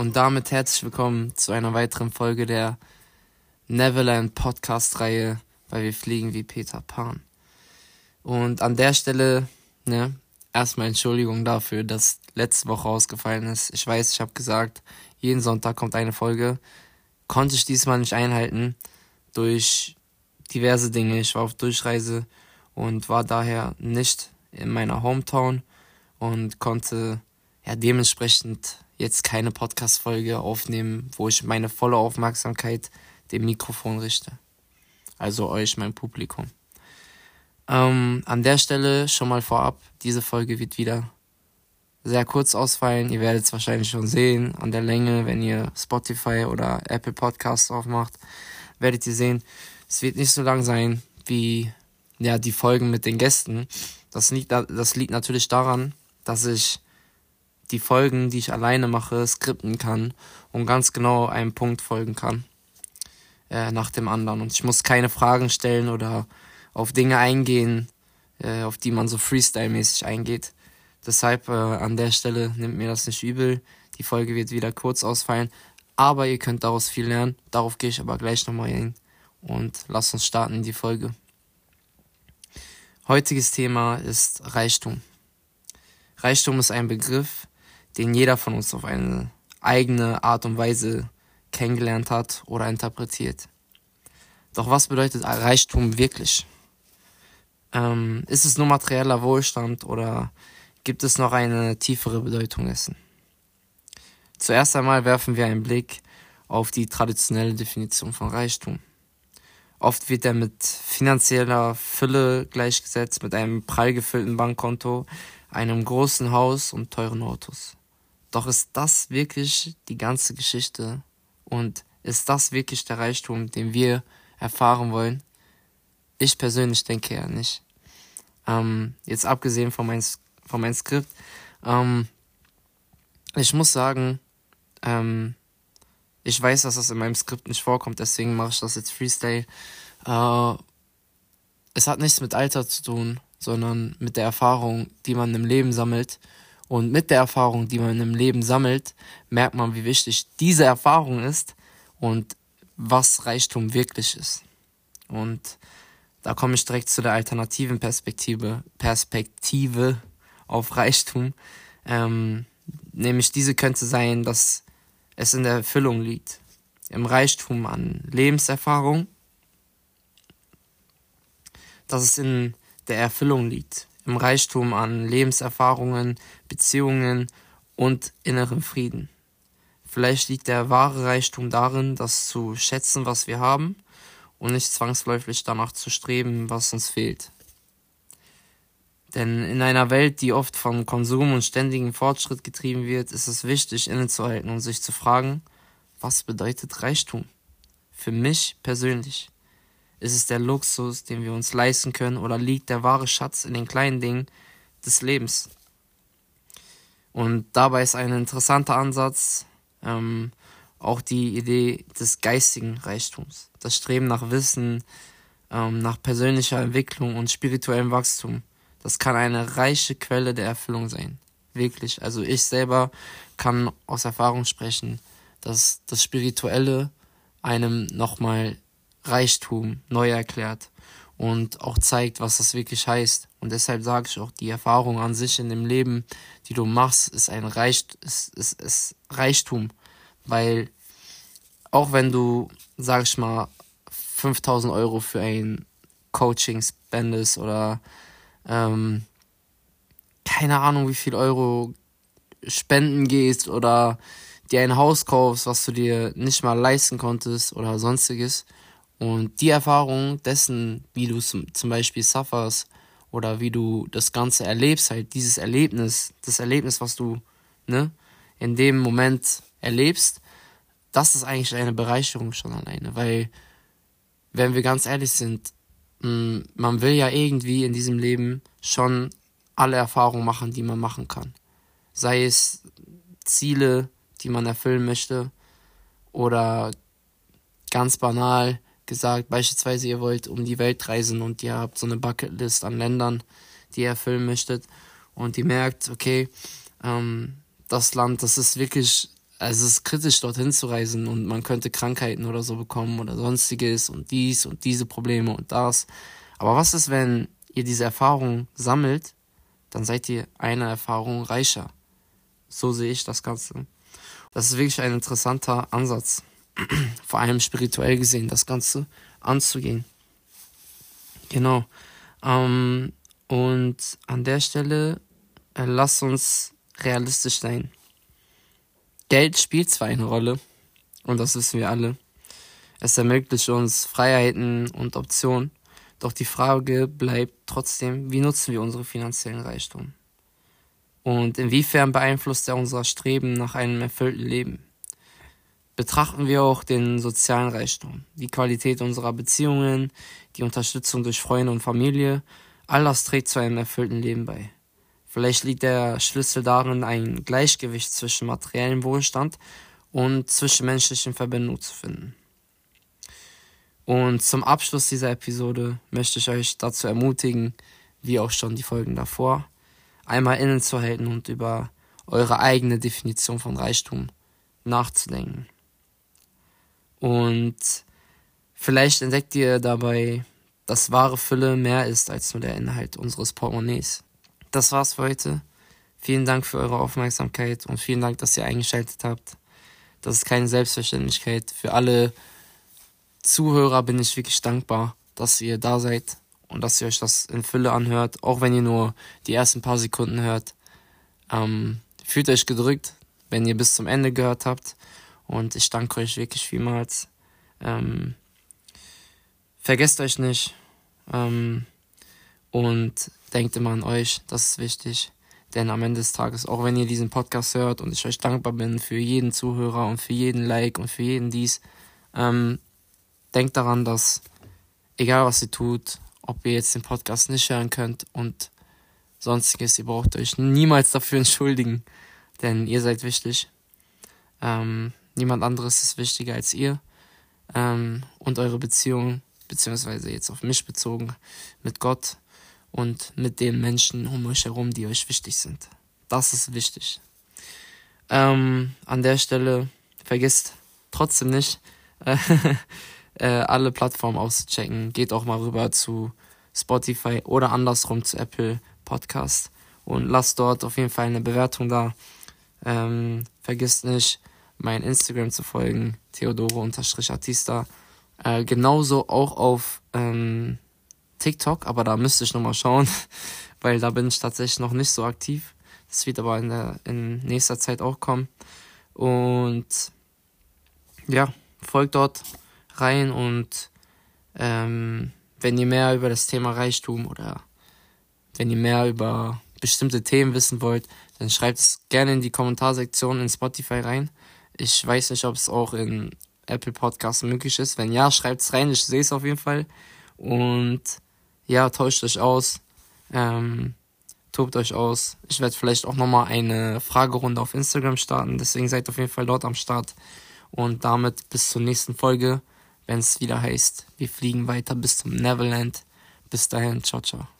Und damit herzlich willkommen zu einer weiteren Folge der Neverland Podcast-Reihe, weil wir fliegen wie Peter Pan. Und an der Stelle, ne, erstmal Entschuldigung dafür, dass letzte Woche ausgefallen ist. Ich weiß, ich habe gesagt, jeden Sonntag kommt eine Folge. Konnte ich diesmal nicht einhalten durch diverse Dinge. Ich war auf Durchreise und war daher nicht in meiner Hometown und konnte ja dementsprechend jetzt keine Podcast-Folge aufnehmen, wo ich meine volle Aufmerksamkeit dem Mikrofon richte. Also euch, mein Publikum. Ähm, an der Stelle schon mal vorab, diese Folge wird wieder sehr kurz ausfallen. Ihr werdet es wahrscheinlich schon sehen an der Länge, wenn ihr Spotify oder Apple Podcasts aufmacht, werdet ihr sehen, es wird nicht so lang sein wie ja die Folgen mit den Gästen. Das liegt, das liegt natürlich daran, dass ich die Folgen, die ich alleine mache, skripten kann und ganz genau einem Punkt folgen kann äh, nach dem anderen. Und ich muss keine Fragen stellen oder auf Dinge eingehen, äh, auf die man so Freestyle-mäßig eingeht. Deshalb äh, an der Stelle nimmt mir das nicht übel. Die Folge wird wieder kurz ausfallen, aber ihr könnt daraus viel lernen. Darauf gehe ich aber gleich nochmal hin und lasst uns starten in die Folge. Heutiges Thema ist Reichtum. Reichtum ist ein Begriff, den jeder von uns auf eine eigene Art und Weise kennengelernt hat oder interpretiert. Doch was bedeutet Reichtum wirklich? Ähm, ist es nur materieller Wohlstand oder gibt es noch eine tiefere Bedeutung dessen? Zuerst einmal werfen wir einen Blick auf die traditionelle Definition von Reichtum. Oft wird er mit finanzieller Fülle gleichgesetzt, mit einem prall gefüllten Bankkonto, einem großen Haus und teuren Autos. Doch ist das wirklich die ganze Geschichte? Und ist das wirklich der Reichtum, den wir erfahren wollen? Ich persönlich denke ja nicht. Ähm, jetzt abgesehen von, mein, von meinem Skript. Ähm, ich muss sagen, ähm, ich weiß, dass das in meinem Skript nicht vorkommt, deswegen mache ich das jetzt Freestyle. Äh, es hat nichts mit Alter zu tun, sondern mit der Erfahrung, die man im Leben sammelt. Und mit der Erfahrung, die man im Leben sammelt, merkt man, wie wichtig diese Erfahrung ist und was Reichtum wirklich ist. Und da komme ich direkt zu der alternativen Perspektive, Perspektive auf Reichtum. Ähm, nämlich diese könnte sein, dass es in der Erfüllung liegt. Im Reichtum an Lebenserfahrung. Dass es in der Erfüllung liegt. Im Reichtum an Lebenserfahrungen, Beziehungen und innerem Frieden. Vielleicht liegt der wahre Reichtum darin, das zu schätzen, was wir haben und nicht zwangsläufig danach zu streben, was uns fehlt. Denn in einer Welt, die oft von Konsum und ständigem Fortschritt getrieben wird, ist es wichtig, innezuhalten und sich zu fragen, was bedeutet Reichtum? Für mich persönlich. Ist es der Luxus, den wir uns leisten können, oder liegt der wahre Schatz in den kleinen Dingen des Lebens? Und dabei ist ein interessanter Ansatz ähm, auch die Idee des geistigen Reichtums, das Streben nach Wissen, ähm, nach persönlicher Entwicklung und spirituellem Wachstum. Das kann eine reiche Quelle der Erfüllung sein. Wirklich. Also ich selber kann aus Erfahrung sprechen, dass das Spirituelle einem nochmal Reichtum neu erklärt und auch zeigt, was das wirklich heißt. Und deshalb sage ich auch, die Erfahrung an sich in dem Leben, die du machst, ist ein Reich, ist, ist, ist Reichtum. Weil auch wenn du, sag ich mal, 5000 Euro für ein Coaching spendest oder ähm, keine Ahnung, wie viel Euro spenden gehst oder dir ein Haus kaufst, was du dir nicht mal leisten konntest oder sonstiges. Und die Erfahrung dessen, wie du zum Beispiel sufferst oder wie du das Ganze erlebst, halt dieses Erlebnis, das Erlebnis, was du ne, in dem Moment erlebst, das ist eigentlich eine Bereicherung schon alleine, weil, wenn wir ganz ehrlich sind, Mm, man will ja irgendwie in diesem Leben schon alle Erfahrungen machen, die man machen kann. Sei es Ziele, die man erfüllen möchte, oder ganz banal gesagt, beispielsweise ihr wollt um die Welt reisen und ihr habt so eine Bucketlist an Ländern, die ihr erfüllen möchtet und ihr merkt, okay, ähm, das Land, das ist wirklich also es ist kritisch, dorthin zu reisen und man könnte Krankheiten oder so bekommen oder sonstiges und dies und diese Probleme und das. Aber was ist, wenn ihr diese Erfahrung sammelt, dann seid ihr eine Erfahrung reicher. So sehe ich das Ganze. Das ist wirklich ein interessanter Ansatz, vor allem spirituell gesehen, das Ganze anzugehen. Genau. Ähm, und an der Stelle äh, lasst uns realistisch sein. Geld spielt zwar eine Rolle, und das wissen wir alle. Es ermöglicht uns Freiheiten und Optionen, doch die Frage bleibt trotzdem, wie nutzen wir unsere finanziellen Reichtum? Und inwiefern beeinflusst er unser Streben nach einem erfüllten Leben? Betrachten wir auch den sozialen Reichtum, die Qualität unserer Beziehungen, die Unterstützung durch Freunde und Familie, all das trägt zu einem erfüllten Leben bei. Vielleicht liegt der Schlüssel darin, ein Gleichgewicht zwischen materiellem Wohlstand und zwischenmenschlichen Verbindungen zu finden. Und zum Abschluss dieser Episode möchte ich euch dazu ermutigen, wie auch schon die Folgen davor, einmal innezuhalten und über eure eigene Definition von Reichtum nachzudenken. Und vielleicht entdeckt ihr dabei, dass wahre Fülle mehr ist als nur der Inhalt unseres Portemonnaies. Das war's für heute. Vielen Dank für eure Aufmerksamkeit und vielen Dank, dass ihr eingeschaltet habt. Das ist keine Selbstverständlichkeit. Für alle Zuhörer bin ich wirklich dankbar, dass ihr da seid und dass ihr euch das in Fülle anhört, auch wenn ihr nur die ersten paar Sekunden hört. Ähm, fühlt euch gedrückt, wenn ihr bis zum Ende gehört habt. Und ich danke euch wirklich vielmals. Ähm, vergesst euch nicht. Ähm, und denkt immer an euch, das ist wichtig. Denn am Ende des Tages, auch wenn ihr diesen Podcast hört und ich euch dankbar bin für jeden Zuhörer und für jeden Like und für jeden dies, ähm, denkt daran, dass egal was ihr tut, ob ihr jetzt den Podcast nicht hören könnt und sonstiges, ihr braucht euch niemals dafür entschuldigen, denn ihr seid wichtig. Ähm, niemand anderes ist wichtiger als ihr ähm, und eure Beziehung, beziehungsweise jetzt auf mich bezogen, mit Gott und mit den Menschen um euch herum, die euch wichtig sind. Das ist wichtig. Ähm, an der Stelle vergisst trotzdem nicht, äh, alle Plattformen auszuchecken. Geht auch mal rüber zu Spotify oder andersrum zu Apple Podcast und lasst dort auf jeden Fall eine Bewertung da. Ähm, vergisst nicht, mein Instagram zu folgen, Theodoro-Artista. Äh, genauso auch auf ähm, TikTok, aber da müsste ich nochmal schauen, weil da bin ich tatsächlich noch nicht so aktiv. Das wird aber in, der, in nächster Zeit auch kommen. Und ja, folgt dort rein und ähm, wenn ihr mehr über das Thema Reichtum oder wenn ihr mehr über bestimmte Themen wissen wollt, dann schreibt es gerne in die Kommentarsektion in Spotify rein. Ich weiß nicht, ob es auch in Apple Podcasts möglich ist. Wenn ja, schreibt es rein. Ich sehe es auf jeden Fall. Und ja, tauscht euch aus. Ähm, tobt euch aus. Ich werde vielleicht auch nochmal eine Fragerunde auf Instagram starten. Deswegen seid auf jeden Fall dort am Start. Und damit bis zur nächsten Folge wenn es wieder heißt, wir fliegen weiter bis zum Neverland. Bis dahin, ciao, ciao.